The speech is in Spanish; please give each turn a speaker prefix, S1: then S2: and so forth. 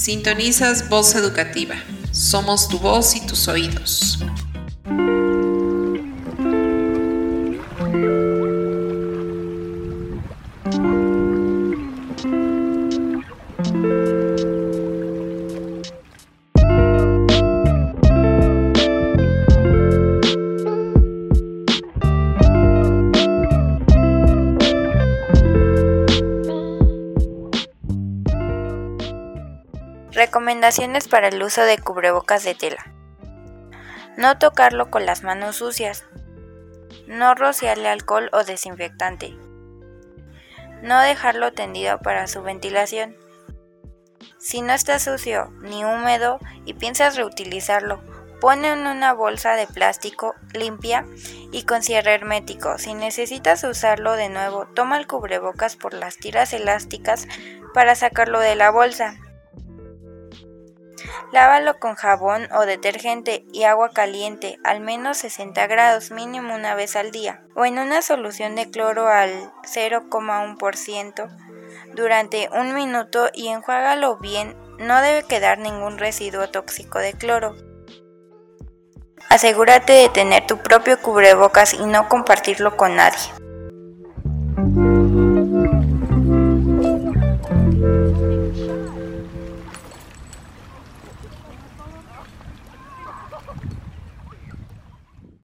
S1: Sintonizas Voz Educativa. Somos tu voz y tus oídos.
S2: Recomendaciones para el uso de cubrebocas de tela. No tocarlo con las manos sucias. No rociarle alcohol o desinfectante. No dejarlo tendido para su ventilación. Si no está sucio ni húmedo y piensas reutilizarlo, ponlo en una bolsa de plástico limpia y con cierre hermético. Si necesitas usarlo de nuevo, toma el cubrebocas por las tiras elásticas para sacarlo de la bolsa. Lávalo con jabón o detergente y agua caliente, al menos 60 grados mínimo una vez al día, o en una solución de cloro al 0,1% durante un minuto y enjuágalo bien, no debe quedar ningún residuo tóxico de cloro. Asegúrate de tener tu propio cubrebocas y no compartirlo con nadie.